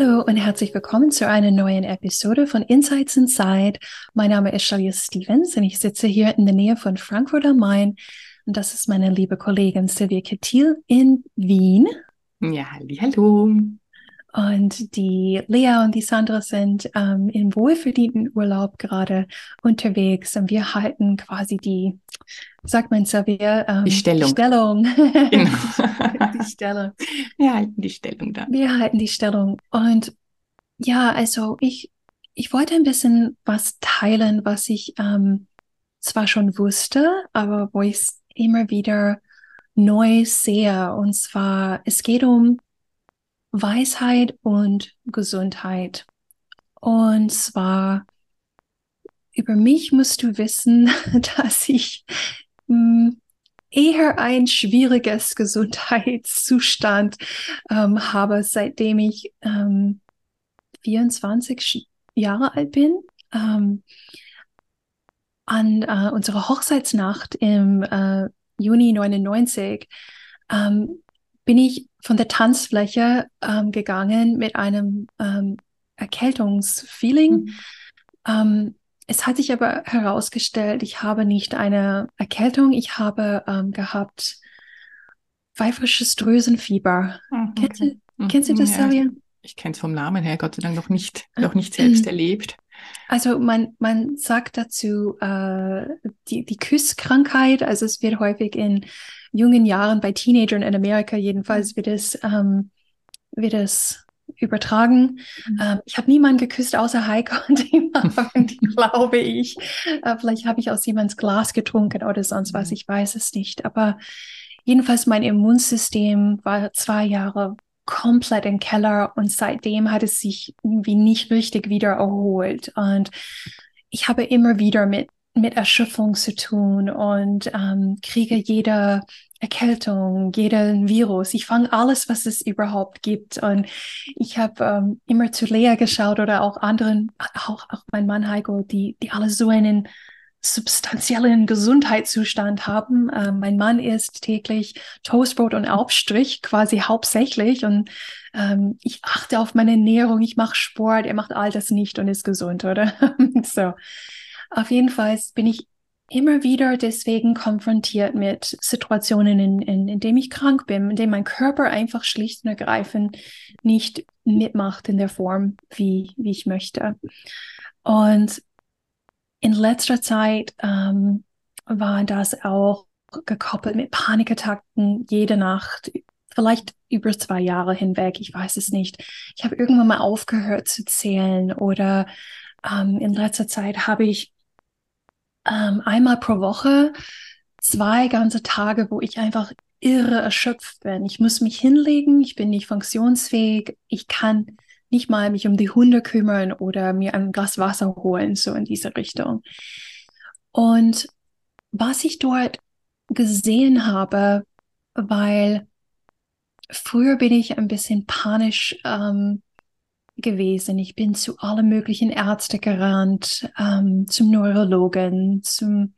Hallo und herzlich willkommen zu einer neuen Episode von Insights Inside. Mein Name ist Shalia Stevens und ich sitze hier in der Nähe von Frankfurt am Main. Und das ist meine liebe Kollegin Silvia Kettil in Wien. Ja, hallo. Und die Lea und die Sandra sind ähm, im wohlverdienten Urlaub gerade unterwegs und wir halten quasi die, sagt man Xavier, ähm, die Stellung. Stellung. Genau. die Stellung. Wir halten die Stellung da. Wir halten die Stellung. Und ja, also ich, ich wollte ein bisschen was teilen, was ich ähm, zwar schon wusste, aber wo ich es immer wieder neu sehe. Und zwar, es geht um Weisheit und Gesundheit. Und zwar über mich musst du wissen, dass ich hm, eher ein schwieriges Gesundheitszustand ähm, habe, seitdem ich ähm, 24 Jahre alt bin. Ähm, an äh, unserer Hochzeitsnacht im äh, Juni 99 ähm, bin ich von der Tanzfläche ähm, gegangen mit einem ähm, Erkältungsfeeling. Mhm. Ähm, es hat sich aber herausgestellt, ich habe nicht eine Erkältung, ich habe ähm, gehabt pfeifersches Drösenfieber. Mhm, kennst, du, mhm. kennst du das, ja, Ich, ich kenne es vom Namen her, Gott sei Dank noch nicht, noch nicht selbst erlebt. Also man, man sagt dazu äh, die, die Küsskrankheit, also es wird häufig in jungen Jahren bei Teenagern in Amerika jedenfalls wird es, ähm, wird es übertragen. Mhm. Ähm, ich habe niemanden geküsst außer Heiko und Abend, glaube ich. Äh, vielleicht habe ich aus jemands Glas getrunken oder sonst was, mhm. ich weiß es nicht. Aber jedenfalls mein Immunsystem war zwei Jahre komplett im Keller und seitdem hat es sich irgendwie nicht richtig wieder erholt. Und ich habe immer wieder mit mit Erschöpfung zu tun und ähm, kriege jede Erkältung, jeden Virus. Ich fange alles, was es überhaupt gibt. Und ich habe ähm, immer zu Lea geschaut oder auch anderen, auch, auch mein Mann Heiko, die, die alle so einen substanziellen Gesundheitszustand haben. Ähm, mein Mann isst täglich Toastbrot und Aufstrich quasi hauptsächlich und ähm, ich achte auf meine Ernährung, ich mache Sport, er macht all das nicht und ist gesund, oder? so. Auf jeden Fall bin ich immer wieder deswegen konfrontiert mit Situationen, in, in, in denen ich krank bin, in denen mein Körper einfach schlicht und ergreifend nicht mitmacht in der Form, wie, wie ich möchte. Und in letzter Zeit ähm, war das auch gekoppelt mit Panikattacken jede Nacht, vielleicht über zwei Jahre hinweg, ich weiß es nicht. Ich habe irgendwann mal aufgehört zu zählen oder ähm, in letzter Zeit habe ich ähm, einmal pro Woche zwei ganze Tage, wo ich einfach irre erschöpft bin. Ich muss mich hinlegen, ich bin nicht funktionsfähig, ich kann nicht mal mich um die Hunde kümmern oder mir ein Glas Wasser holen, so in diese Richtung. Und was ich dort gesehen habe, weil früher bin ich ein bisschen panisch ähm, gewesen. Ich bin zu allen möglichen Ärzten gerannt, ähm, zum Neurologen, zum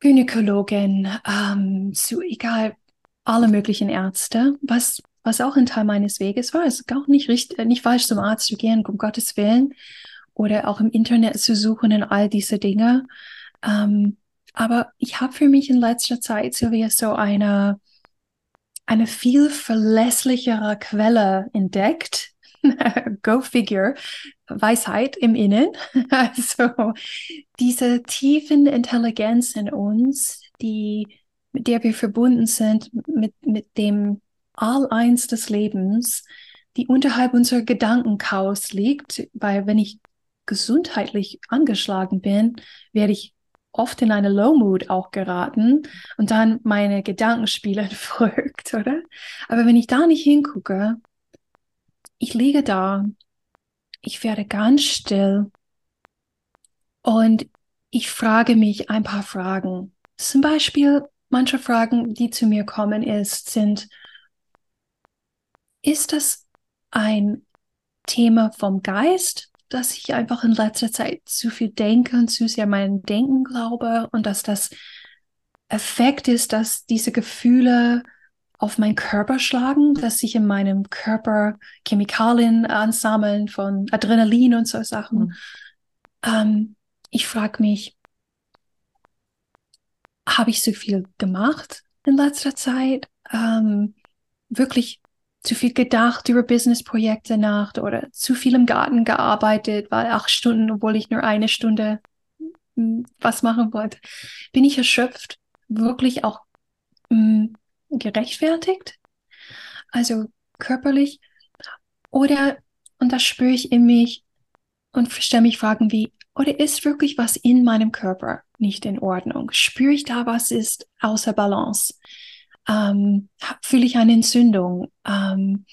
Gynäkologen, ähm, zu egal, alle möglichen Ärzte, was, was auch ein Teil meines Weges war. Es ist auch nicht richtig, nicht falsch zum Arzt zu gehen, um Gottes Willen, oder auch im Internet zu suchen und all diese Dinge. Ähm, aber ich habe für mich in letzter Zeit, Silvia, so eine, eine viel verlässlichere Quelle entdeckt, Go figure, Weisheit im Innen. Also diese tiefen Intelligenz in uns, die, mit der wir verbunden sind, mit, mit dem All-Eins des Lebens, die unterhalb unserer Gedankenchaos liegt, weil wenn ich gesundheitlich angeschlagen bin, werde ich oft in eine Low Mood auch geraten und dann meine Gedanken spielen verrückt, oder? Aber wenn ich da nicht hingucke, ich liege da, ich werde ganz still und ich frage mich ein paar Fragen. Zum Beispiel, manche Fragen, die zu mir kommen, ist, sind, ist das ein Thema vom Geist, dass ich einfach in letzter Zeit zu viel denke und zu sehr mein Denken glaube und dass das Effekt ist, dass diese Gefühle auf meinen Körper schlagen, dass sich in meinem Körper Chemikalien ansammeln von Adrenalin und so Sachen. Mhm. Ähm, ich frage mich, habe ich so viel gemacht in letzter Zeit? Ähm, wirklich zu viel gedacht über Businessprojekte nach oder zu viel im Garten gearbeitet, weil acht Stunden, obwohl ich nur eine Stunde hm, was machen wollte. Bin ich erschöpft? Wirklich auch mh, hm, gerechtfertigt? Also körperlich? Oder, und das spüre ich in mich und stelle mich Fragen wie, oder ist wirklich was in meinem Körper nicht in Ordnung? Spüre ich da, was ist außer Balance? Ähm, fühle ich eine Entzündung? Ähm,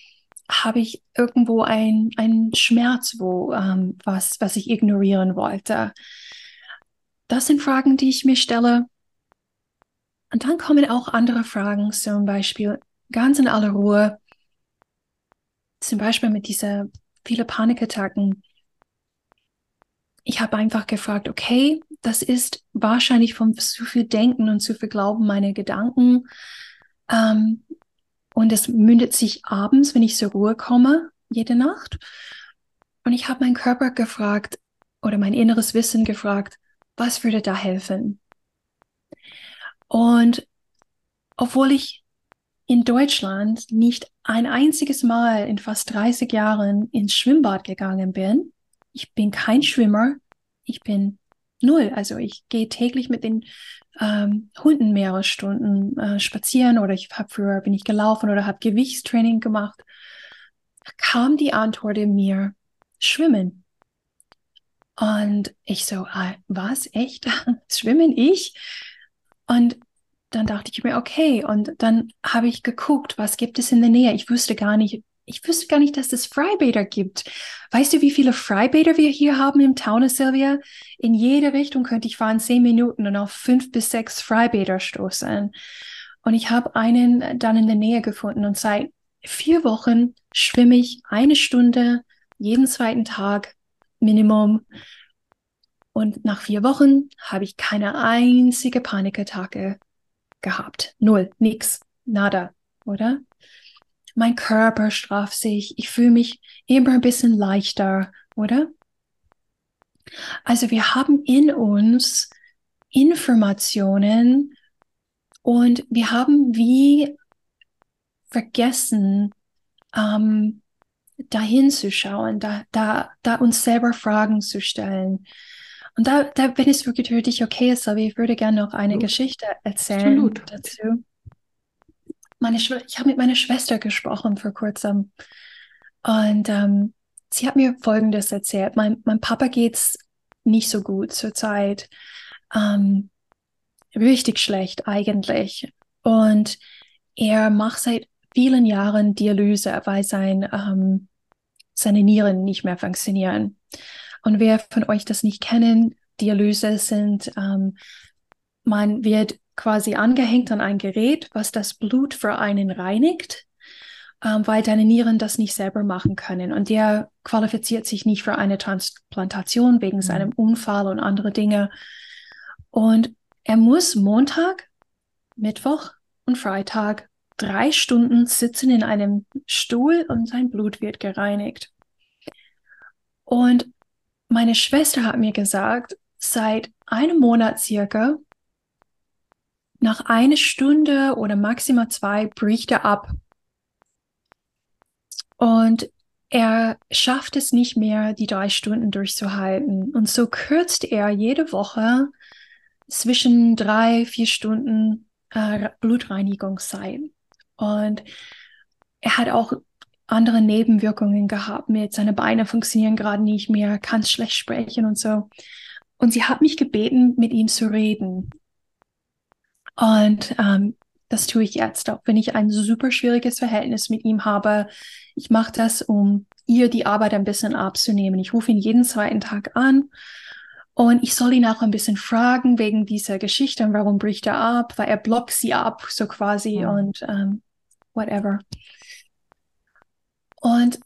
habe ich irgendwo ein, einen Schmerz, wo ähm, was, was ich ignorieren wollte? Das sind Fragen, die ich mir stelle. Und dann kommen auch andere Fragen, zum Beispiel ganz in aller Ruhe, zum Beispiel mit dieser viele Panikattacken ich habe einfach gefragt, okay, das ist wahrscheinlich vom zu viel Denken und zu viel Glauben meine Gedanken. Ähm, und es mündet sich abends, wenn ich zur Ruhe komme, jede Nacht. Und ich habe meinen Körper gefragt oder mein inneres Wissen gefragt, was würde da helfen? Und obwohl ich in Deutschland nicht ein einziges Mal in fast 30 Jahren ins Schwimmbad gegangen bin, ich bin kein Schwimmer, ich bin null. Also ich gehe täglich mit den ähm, Hunden mehrere Stunden äh, spazieren oder ich habe früher bin ich gelaufen oder habe Gewichtstraining gemacht. Da kam die Antwort in mir, schwimmen. Und ich so, ah, was, echt? schwimmen ich? Und dann dachte ich mir, okay. Und dann habe ich geguckt, was gibt es in der Nähe. Ich wusste gar nicht, ich wüsste gar nicht, dass es Freibäder gibt. Weißt du, wie viele Freibäder wir hier haben im Taunus, Sylvia? In jede Richtung könnte ich fahren zehn Minuten und auf fünf bis sechs Freibäder stoßen. Und ich habe einen dann in der Nähe gefunden und seit vier Wochen schwimme ich eine Stunde jeden zweiten Tag Minimum. Und nach vier Wochen habe ich keine einzige Panikattacke gehabt. Null, nix, nada, oder? Mein Körper strafft sich, ich fühle mich immer ein bisschen leichter, oder? Also wir haben in uns Informationen und wir haben wie vergessen, ähm, dahin zu schauen, da, da, da uns selber Fragen zu stellen. Und da, da, wenn es wirklich für dich okay ist, aber ich würde gerne noch eine Geschichte erzählen Absolut. dazu meine ich habe mit meiner Schwester gesprochen vor kurzem und ähm, sie hat mir Folgendes erzählt. Mein, mein Papa geht's nicht so gut zurzeit. Ähm, richtig schlecht eigentlich. Und er macht seit vielen Jahren Dialyse, weil sein, ähm, seine Nieren nicht mehr funktionieren. Und wer von euch das nicht kennen, Dialyse sind, ähm, man wird quasi angehängt an ein Gerät, was das Blut für einen reinigt, ähm, weil deine Nieren das nicht selber machen können. Und der qualifiziert sich nicht für eine Transplantation wegen mhm. seinem Unfall und andere Dinge. Und er muss Montag, Mittwoch und Freitag drei Stunden sitzen in einem Stuhl und sein Blut wird gereinigt. Und meine Schwester hat mir gesagt, seit einem Monat circa nach einer Stunde oder maximal zwei bricht er ab. Und er schafft es nicht mehr, die drei Stunden durchzuhalten. Und so kürzt er jede Woche zwischen drei, vier Stunden äh, Blutreinigungszeit. Und er hat auch andere Nebenwirkungen gehabt mit seine Beine funktionieren gerade nicht mehr, kann schlecht sprechen und so. Und sie hat mich gebeten, mit ihm zu reden. Und ähm, das tue ich jetzt, auch wenn ich ein super schwieriges Verhältnis mit ihm habe. Ich mache das, um ihr die Arbeit ein bisschen abzunehmen. Ich rufe ihn jeden zweiten Tag an und ich soll ihn auch ein bisschen fragen wegen dieser Geschichte und warum bricht er ab, weil er blockt sie ab, so quasi mhm. und ähm, whatever. Und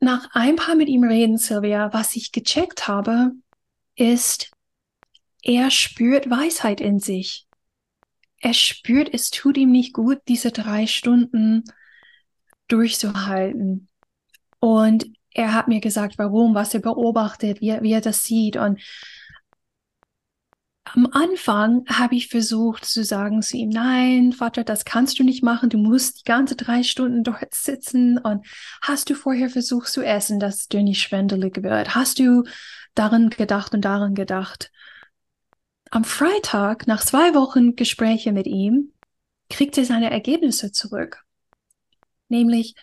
nach ein paar mit ihm reden, Sylvia, was ich gecheckt habe, ist, er spürt Weisheit in sich. Er spürt, es tut ihm nicht gut, diese drei Stunden durchzuhalten. Und er hat mir gesagt, warum, was er beobachtet, wie, wie er das sieht. Und am Anfang habe ich versucht zu sagen zu ihm, nein, Vater, das kannst du nicht machen. Du musst die ganze drei Stunden dort sitzen. Und hast du vorher versucht zu essen, dass du nicht schwindelig wird? Hast du daran gedacht und daran gedacht? Am Freitag, nach zwei Wochen Gespräche mit ihm, kriegt er seine Ergebnisse zurück. Nämlich,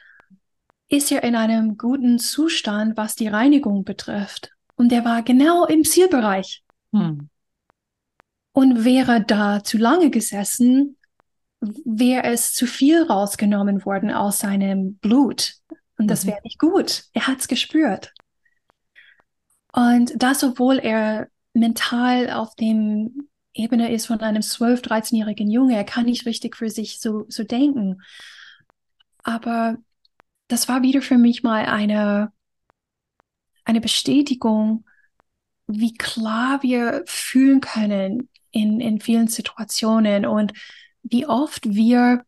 ist er in einem guten Zustand, was die Reinigung betrifft. Und er war genau im Zielbereich. Hm. Und wäre da zu lange gesessen, wäre es zu viel rausgenommen worden aus seinem Blut. Und das mhm. wäre nicht gut. Er hat es gespürt. Und das, obwohl er mental auf dem Ebene ist von einem 12-, 13-jährigen Junge, er kann nicht richtig für sich so, so denken. Aber das war wieder für mich mal eine, eine Bestätigung, wie klar wir fühlen können, in, in vielen Situationen und wie oft wir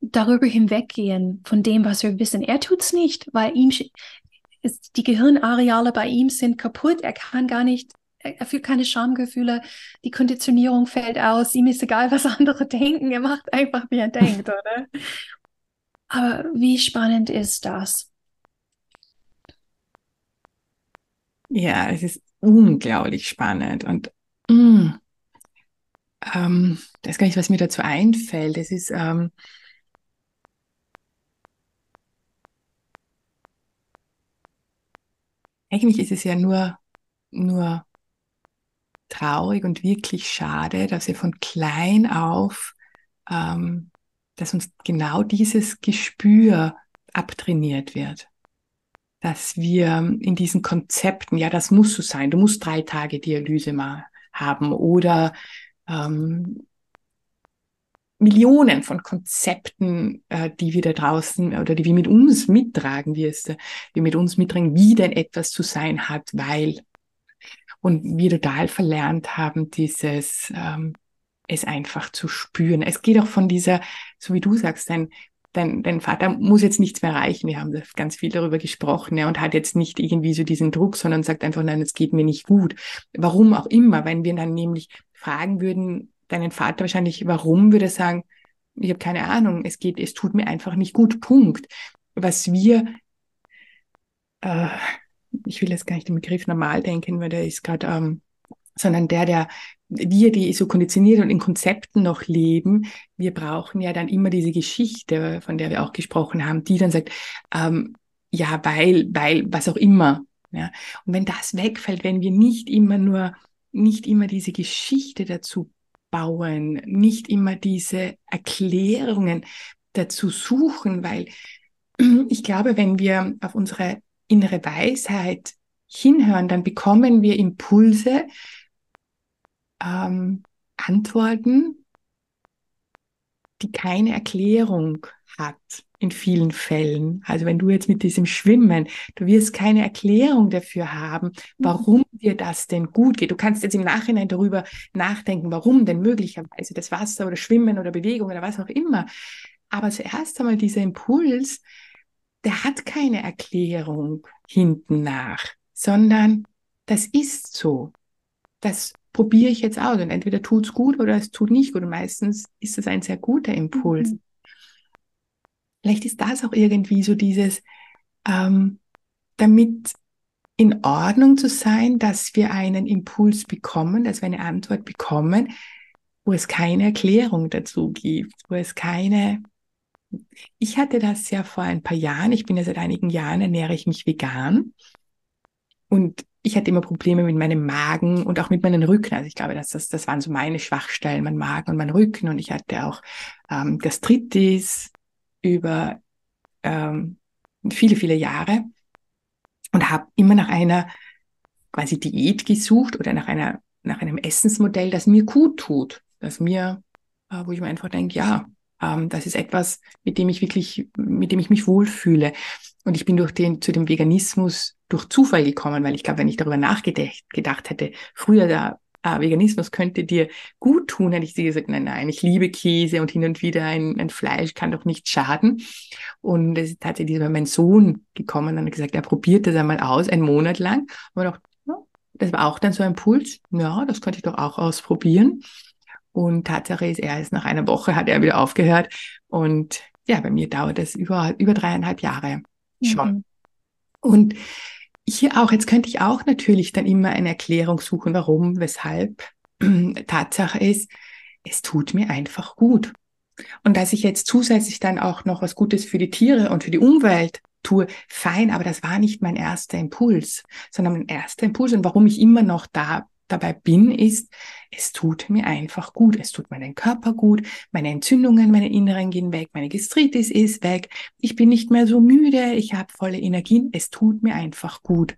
darüber hinweggehen von dem, was wir wissen. Er tut es nicht, weil ihm die Gehirnareale bei ihm sind kaputt. Er kann gar nicht, er fühlt keine Schamgefühle. Die Konditionierung fällt aus. Ihm ist egal, was andere denken. Er macht einfach, wie er denkt, oder? Aber wie spannend ist das? Ja, es ist unglaublich spannend und mm, ähm, das ist gar nicht, was mir dazu einfällt. Es ist, ähm, eigentlich ist es ja nur, nur traurig und wirklich schade, dass wir von klein auf, ähm, dass uns genau dieses Gespür abtrainiert wird. Dass wir in diesen Konzepten, ja, das muss so sein, du musst drei Tage Dialyse mal haben oder ähm, Millionen von Konzepten, äh, die wir da draußen oder die wir mit uns mittragen, wie es wir mit uns mittragen, wie denn etwas zu sein hat, weil und wir total verlernt haben, dieses ähm, es einfach zu spüren. Es geht auch von dieser, so wie du sagst, dein, dein, dein Vater muss jetzt nichts mehr erreichen. Wir haben ganz viel darüber gesprochen ja, und hat jetzt nicht irgendwie so diesen Druck, sondern sagt einfach, nein, es geht mir nicht gut. Warum auch immer, wenn wir dann nämlich fragen würden, deinen Vater wahrscheinlich, warum, würde er sagen, ich habe keine Ahnung, es geht, es tut mir einfach nicht gut, Punkt. Was wir, äh, ich will jetzt gar nicht den Begriff normal denken, weil der ist gerade, ähm, sondern der, der, wir, die so konditioniert und in Konzepten noch leben, wir brauchen ja dann immer diese Geschichte, von der wir auch gesprochen haben, die dann sagt, ähm, ja, weil, weil, was auch immer. Ja. Und wenn das wegfällt, wenn wir nicht immer nur nicht immer diese Geschichte dazu bauen, nicht immer diese Erklärungen dazu suchen, weil ich glaube, wenn wir auf unsere innere Weisheit hinhören, dann bekommen wir Impulse, ähm, Antworten, die keine Erklärung hat in vielen Fällen. Also wenn du jetzt mit diesem Schwimmen, du wirst keine Erklärung dafür haben, warum dir das denn gut geht. Du kannst jetzt im Nachhinein darüber nachdenken, warum denn möglicherweise das Wasser oder Schwimmen oder Bewegung oder was auch immer. Aber zuerst einmal dieser Impuls, der hat keine Erklärung hinten nach, sondern das ist so. Das probiere ich jetzt aus und entweder tut es gut oder es tut nicht gut. Und meistens ist es ein sehr guter Impuls. Mhm. Vielleicht ist das auch irgendwie so dieses, ähm, damit in Ordnung zu sein, dass wir einen Impuls bekommen, dass wir eine Antwort bekommen, wo es keine Erklärung dazu gibt, wo es keine ich hatte das ja vor ein paar Jahren, ich bin ja seit einigen Jahren, ernähre ich mich vegan und ich hatte immer Probleme mit meinem Magen und auch mit meinem Rücken. Also ich glaube, dass das, das waren so meine Schwachstellen, mein Magen und mein Rücken. Und ich hatte auch ähm, Gastritis, über ähm, viele, viele Jahre. und habe immer nach einer quasi Diät gesucht oder nach einer nach einem Essensmodell, das mir gut tut, das mir, äh, wo ich mir einfach denke, ja, ähm, das ist etwas, mit dem ich wirklich, mit dem ich mich wohlfühle. Und ich bin durch den zu dem Veganismus durch Zufall gekommen, weil ich glaube, wenn ich darüber nachgedacht gedacht hätte, früher der äh, Veganismus könnte dir gut tun, hätte ich dir gesagt, nein, nein, ich liebe Käse und hin und wieder ein, ein Fleisch kann doch nicht schaden. Und es ist tatsächlich mein Sohn gekommen und hat gesagt, er probiert das einmal aus, einen Monat lang. Und auch, das war auch dann so ein Puls, ja, das könnte ich doch auch ausprobieren. Und Tatsache ist, er ist nach einer Woche hat er wieder aufgehört. Und ja, bei mir dauert es über, über dreieinhalb Jahre schon. Mhm. Und hier auch, jetzt könnte ich auch natürlich dann immer eine Erklärung suchen, warum, weshalb. Tatsache ist, es tut mir einfach gut. Und dass ich jetzt zusätzlich dann auch noch was Gutes für die Tiere und für die Umwelt tue, fein, aber das war nicht mein erster Impuls, sondern mein erster Impuls und warum ich immer noch da dabei bin, ist, es tut mir einfach gut. Es tut meinem Körper gut. Meine Entzündungen, meine Inneren gehen weg. Meine Gastritis ist weg. Ich bin nicht mehr so müde. Ich habe volle Energien. Es tut mir einfach gut.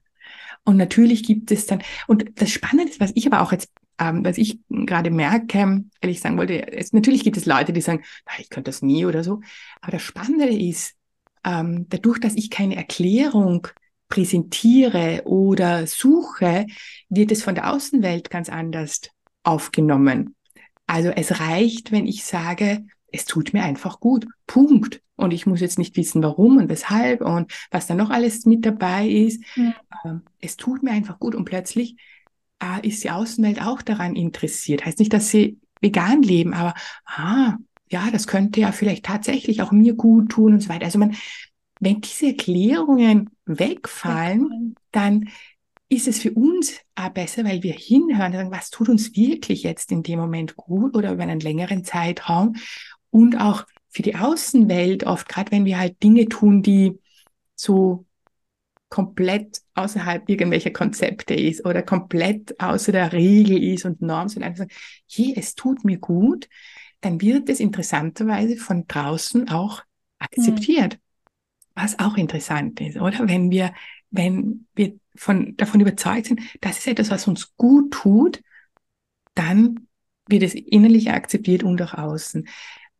Und natürlich gibt es dann, und das Spannende ist, was ich aber auch jetzt, ähm, was ich gerade merke, ehrlich sagen wollte, es, natürlich gibt es Leute, die sagen, ich könnte das nie oder so. Aber das Spannende ist, ähm, dadurch, dass ich keine Erklärung präsentiere oder suche, wird es von der Außenwelt ganz anders aufgenommen. Also es reicht, wenn ich sage, es tut mir einfach gut. Punkt. Und ich muss jetzt nicht wissen, warum und weshalb und was da noch alles mit dabei ist. Ja. Ähm, es tut mir einfach gut. Und plötzlich äh, ist die Außenwelt auch daran interessiert. Heißt nicht, dass sie vegan leben, aber ah, ja, das könnte ja vielleicht tatsächlich auch mir gut tun und so weiter. Also man, wenn diese Erklärungen wegfallen, dann ist es für uns auch besser, weil wir hinhören, sagen, was tut uns wirklich jetzt in dem Moment gut oder über einen längeren Zeitraum und auch für die Außenwelt oft, gerade wenn wir halt Dinge tun, die so komplett außerhalb irgendwelcher Konzepte ist oder komplett außer der Regel ist und Norm sind, einfach sagen, hey, es tut mir gut, dann wird es interessanterweise von draußen auch akzeptiert. Mhm. Was auch interessant ist, oder? Wenn wir, wenn wir von, davon überzeugt sind, das ist etwas, was uns gut tut, dann wird es innerlich akzeptiert und auch außen.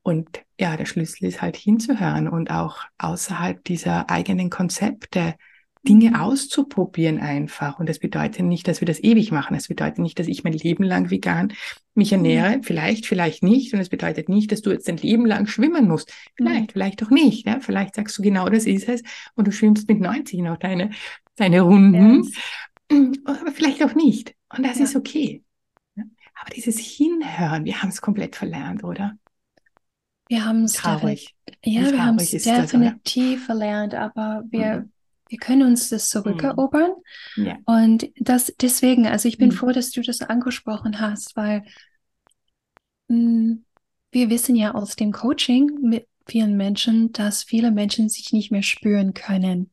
Und ja, der Schlüssel ist halt hinzuhören und auch außerhalb dieser eigenen Konzepte Dinge auszuprobieren einfach. Und das bedeutet nicht, dass wir das ewig machen. Das bedeutet nicht, dass ich mein Leben lang vegan mich ernähre. Mhm. Vielleicht, vielleicht nicht. Und es bedeutet nicht, dass du jetzt dein Leben lang schwimmen musst. Vielleicht, mhm. vielleicht auch nicht. Ja? Vielleicht sagst du genau, das ist es. Und du schwimmst mit 90 noch deine, deine Runden. Yes. Aber vielleicht auch nicht. Und das ja. ist okay. Aber dieses Hinhören, wir haben es komplett verlernt, oder? Wir haben es traurig. Ja, wir haben es definitiv verlernt, aber wir, mhm wir können uns das zurückerobern. Mhm. Ja. Und das deswegen, also ich bin mhm. froh, dass du das angesprochen hast, weil mh, mm, wir wissen ja aus dem Coaching mit vielen Menschen, dass viele Menschen sich nicht mehr spüren können.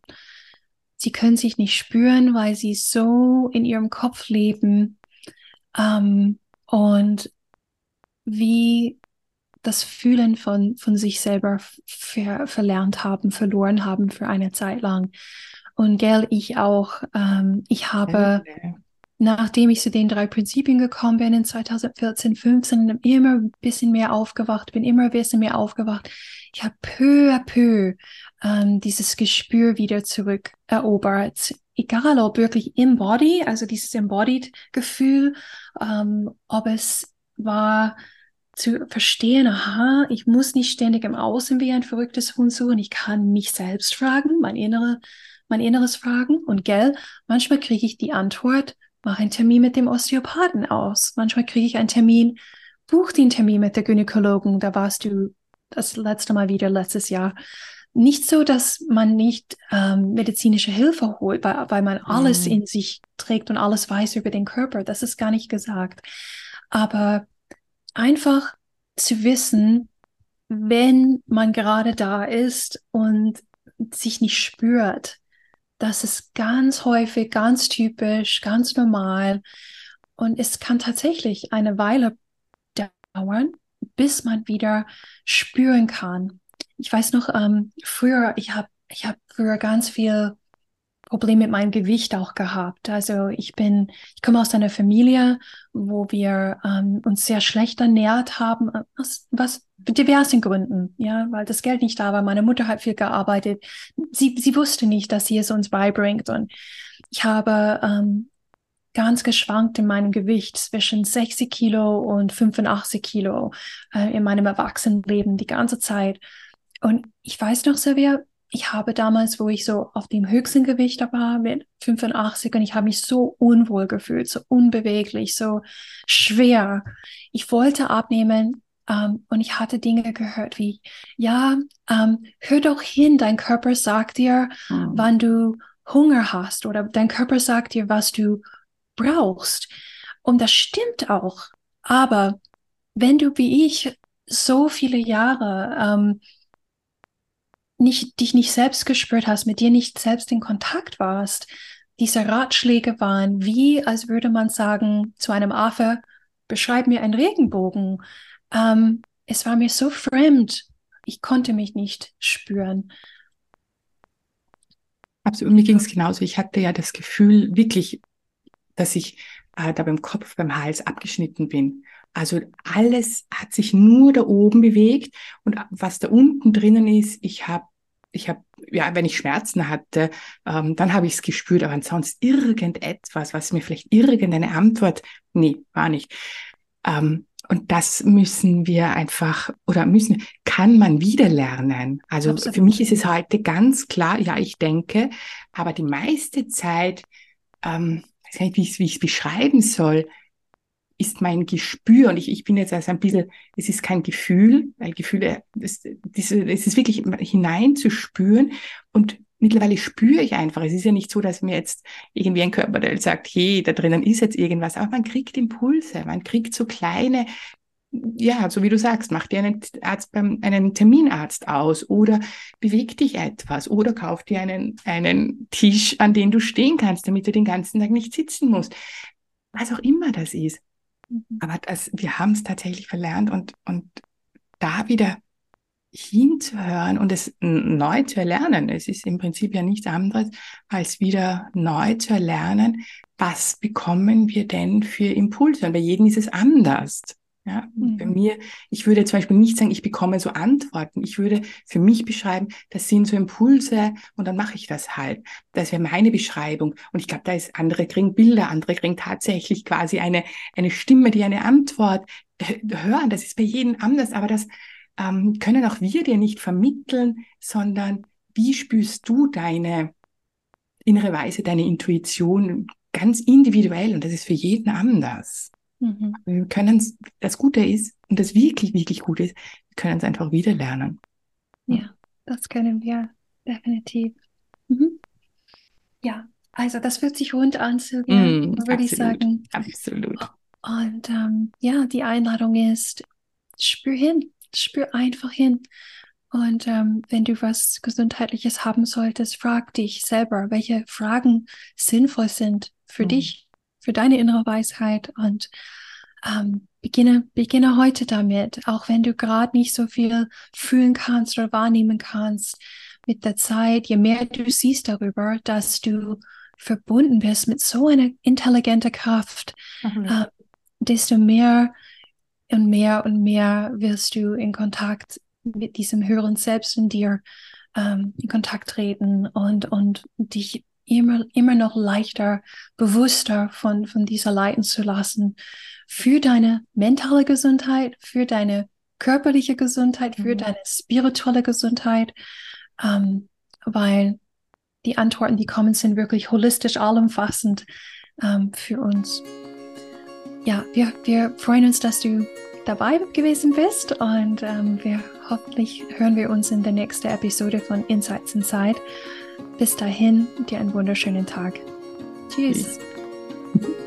Sie können sich nicht spüren, weil sie so in ihrem Kopf leben ähm, und wie das Fühlen von, von sich selber ver, verlernt haben, verloren haben für eine Zeit lang. Und gell, ich auch, ähm, ich habe, okay. nachdem ich zu den drei Prinzipien gekommen bin in 2014, 15, immer ein bisschen mehr aufgewacht, bin immer ein bisschen mehr aufgewacht. Ich habe peu à peu ähm, dieses Gespür wieder zurückerobert. Egal ob wirklich im Body, also dieses embodied Gefühl, ähm, ob es war, zu verstehen, aha, ich muss nicht ständig im Außen wie ein verrücktes Hund suchen, ich kann mich selbst fragen, mein, innere, mein Inneres fragen und gell, manchmal kriege ich die Antwort, mach einen Termin mit dem Osteopathen aus, manchmal kriege ich einen Termin, buch den Termin mit der Gynäkologin, da warst du das letzte Mal wieder letztes Jahr. Nicht so, dass man nicht ähm, medizinische Hilfe holt, weil, weil man alles mhm. in sich trägt und alles weiß über den Körper. Das ist gar nicht gesagt. Aber einfach zu wissen, wenn man gerade da ist und sich nicht spürt, das ist ganz häufig, ganz typisch, ganz normal. Und es kann tatsächlich eine Weile dauern, bis man wieder spüren kann. Ich weiß noch, ähm, früher, ich habe ich hab früher ganz viel Problem mit meinem Gewicht auch gehabt. Also ich bin, ich komme aus einer Familie, wo wir ähm, uns sehr schlecht ernährt haben, aus was diversen Gründen, ja, weil das Geld nicht da war. Meine Mutter hat viel gearbeitet. Sie, sie wusste nicht, dass sie es uns beibringt. Und ich habe ähm, ganz geschwankt in meinem Gewicht zwischen 60 Kilo und 85 Kilo äh, in meinem Erwachsenenleben die ganze Zeit. Und ich weiß noch, Silvia, ich habe damals, wo ich so auf dem höchsten Gewicht war mit 85 und ich habe mich so unwohl gefühlt, so unbeweglich, so schwer. Ich wollte abnehmen ähm, und ich hatte Dinge gehört wie, ja, ähm, hör doch hin, dein Körper sagt dir, mhm. wann du Hunger hast oder dein Körper sagt dir, was du brauchst. Und das stimmt auch. Aber wenn du wie ich so viele Jahre ähm, nicht, dich nicht selbst gespürt hast, mit dir nicht selbst in Kontakt warst, diese Ratschläge waren wie, als würde man sagen zu einem Affe, beschreib mir einen Regenbogen. Ähm, es war mir so fremd. Ich konnte mich nicht spüren. Absolut. Mir ging es genauso. Ich hatte ja das Gefühl, wirklich, dass ich äh, da beim Kopf, beim Hals abgeschnitten bin. Also alles hat sich nur da oben bewegt und was da unten drinnen ist, ich habe, ich habe, ja, wenn ich Schmerzen hatte, ähm, dann habe ich es gespürt, aber ansonsten irgendetwas, was mir vielleicht irgendeine Antwort, nee, war nicht. Ähm, und das müssen wir einfach oder müssen, kann man wieder lernen. Also Absolut. für mich ist es heute ganz klar, ja, ich denke, aber die meiste Zeit, ähm, weiß nicht, wie ich es beschreiben soll, ist mein Gespür und ich, ich bin jetzt also ein bisschen, es ist kein Gefühl, weil Gefühle, das, diese, es ist wirklich hineinzuspüren und mittlerweile spüre ich einfach. Es ist ja nicht so, dass mir jetzt irgendwie ein Körperteil sagt, hey, da drinnen ist jetzt irgendwas, aber man kriegt Impulse, man kriegt so kleine, ja, so wie du sagst, mach dir einen Arzt beim, einen Terminarzt aus oder beweg dich etwas oder kauf dir einen, einen Tisch, an den du stehen kannst, damit du den ganzen Tag nicht sitzen musst. Was auch immer das ist. Mhm. Aber das, wir haben es tatsächlich verlernt und, und da wieder hinzuhören und es neu zu erlernen. Es ist im Prinzip ja nichts anderes, als wieder neu zu erlernen, was bekommen wir denn für Impulse? Und bei jedem ist es anders. Ja, mhm. bei mir, ich würde zum Beispiel nicht sagen, ich bekomme so Antworten. Ich würde für mich beschreiben, das sind so Impulse und dann mache ich das halt. Das wäre meine Beschreibung. Und ich glaube, da ist, andere kriegen Bilder, andere kriegen tatsächlich quasi eine, eine Stimme, die eine Antwort hören. Das ist bei jedem anders, aber das ähm, können auch wir dir nicht vermitteln, sondern wie spürst du deine innere Weise, deine Intuition ganz individuell und das ist für jeden anders. Mhm. Wir können das Gute ist und das wirklich, wirklich Gute ist, wir können es einfach wieder lernen. Ja, das können wir definitiv. Mhm. Ja, also das fühlt sich rund an, Silvia, mm, würde ich sagen. Absolut. Und ähm, ja, die Einladung ist, spür hin, spür einfach hin. Und ähm, wenn du was Gesundheitliches haben solltest, frag dich selber, welche Fragen sinnvoll sind für mm. dich für deine innere Weisheit und ähm, beginne, beginne heute damit, auch wenn du gerade nicht so viel fühlen kannst oder wahrnehmen kannst. Mit der Zeit, je mehr du siehst darüber, dass du verbunden bist mit so einer intelligenten Kraft, mhm. äh, desto mehr und mehr und mehr wirst du in Kontakt mit diesem höheren Selbst in dir ähm, in Kontakt treten und, und dich immer, immer noch leichter, bewusster von, von dieser leiten zu lassen. Für deine mentale Gesundheit, für deine körperliche Gesundheit, für mhm. deine spirituelle Gesundheit, ähm, weil die Antworten, die kommen, sind wirklich holistisch allumfassend ähm, für uns. Ja, wir, wir freuen uns, dass du dabei gewesen bist und ähm, wir hoffentlich hören wir uns in der nächsten Episode von Insights Inside. Bis dahin, dir einen wunderschönen Tag. Tschüss. Tschüss.